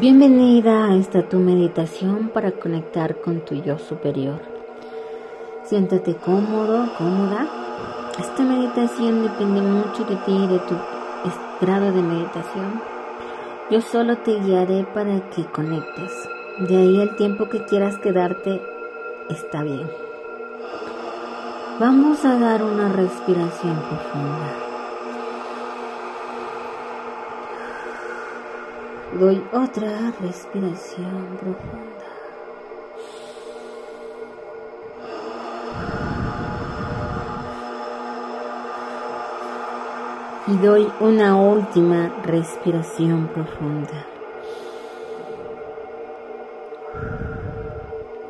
Bienvenida a esta tu meditación para conectar con tu yo superior. Siéntate cómodo, cómoda. Esta meditación depende mucho de ti y de tu grado de meditación. Yo solo te guiaré para que conectes. De ahí el tiempo que quieras quedarte está bien. Vamos a dar una respiración profunda. Doy otra respiración profunda. Y doy una última respiración profunda.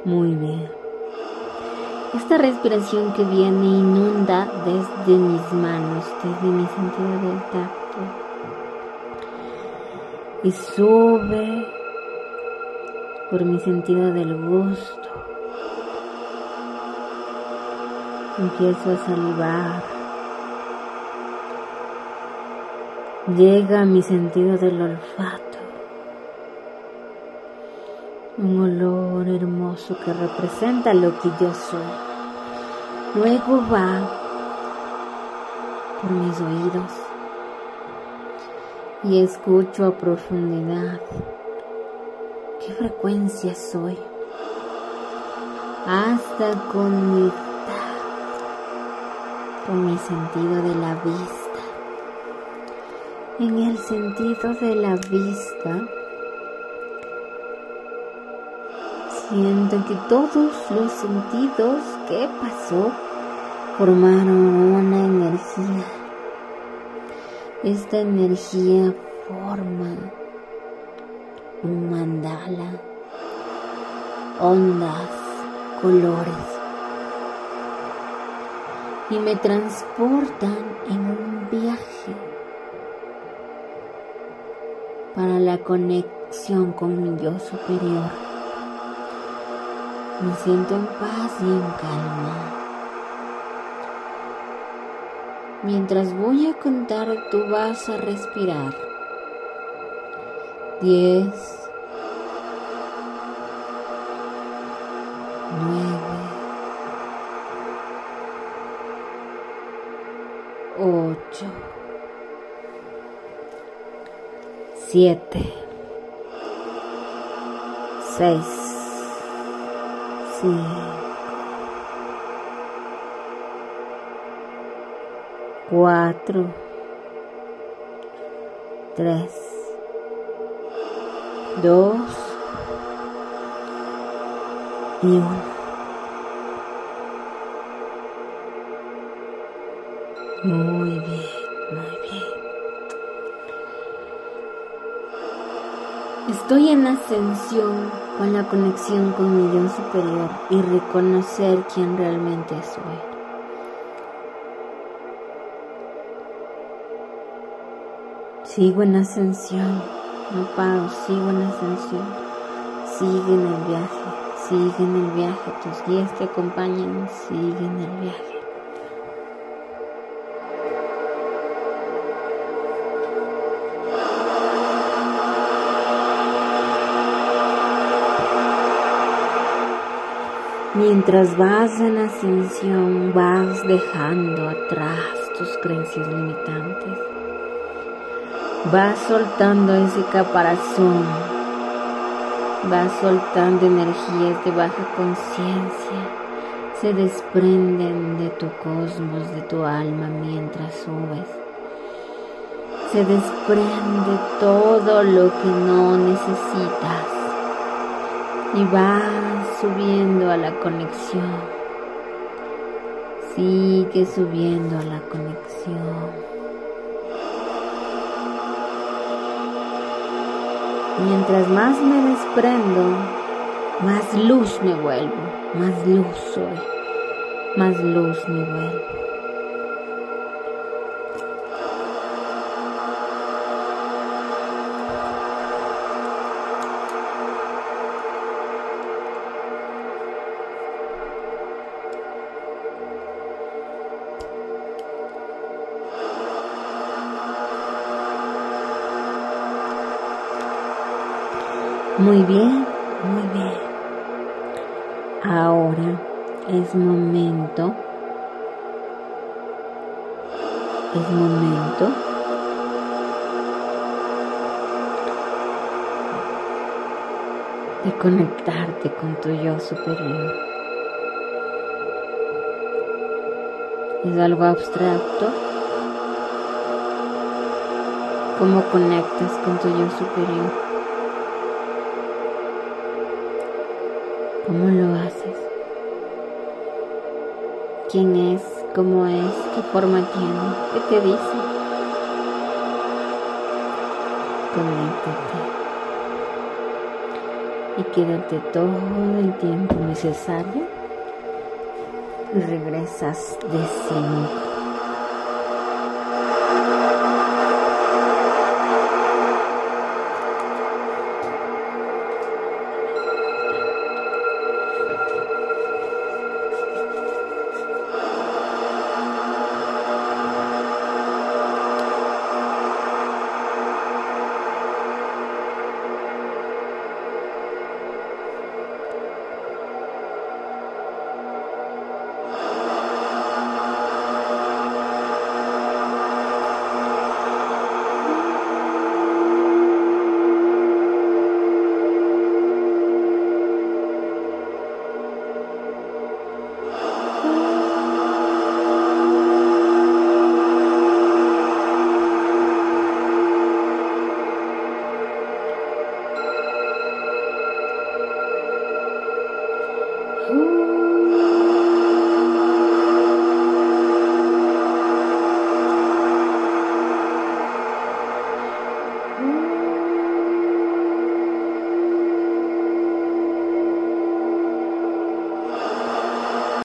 Muy bien. Esta respiración que viene inunda desde mis manos, desde mi sentido del tacto y sube por mi sentido del gusto. Empiezo a salivar. Llega a mi sentido del olfato. Un olor hermoso que representa lo que yo soy. Luego va por mis oídos y escucho a profundidad. Qué frecuencia soy. Hasta conectar con mi sentido de la vista. En el sentido de la vista, siento que todos los sentidos que pasó formaron una energía esta energía forma un mandala, ondas, colores y me transportan en un viaje para la conexión con mi yo superior. Me siento en paz y en calma. Mientras voy a contar, tú vas a respirar. Diez. Nueve. Ocho. Siete. Seis. Cinco. Cuatro, tres, dos y uno. Muy bien, muy bien. Estoy en ascensión con la conexión con mi yo superior y reconocer quién realmente soy. Sigo en ascensión, no paro, sigo en ascensión. Sigue en el viaje, sigue en el viaje, tus guías te acompañan, sigue en el viaje. Mientras vas en ascensión, vas dejando atrás tus creencias limitantes Va soltando ese caparazón, va soltando energías de baja conciencia, se desprenden de tu cosmos, de tu alma mientras subes. Se desprende todo lo que no necesitas y vas subiendo a la conexión. Sigue subiendo a la conexión. Mientras más me desprendo, más luz me vuelvo, más luz soy, más luz me vuelvo. Muy bien, muy bien. Ahora es momento, es momento de conectarte con tu yo superior. Es algo abstracto. ¿Cómo conectas con tu yo superior? ¿Cómo lo haces? ¿Quién es? ¿Cómo es? ¿Qué forma tiene? ¿Qué te dice? Conéctate y quédate todo el tiempo necesario y regresas de 5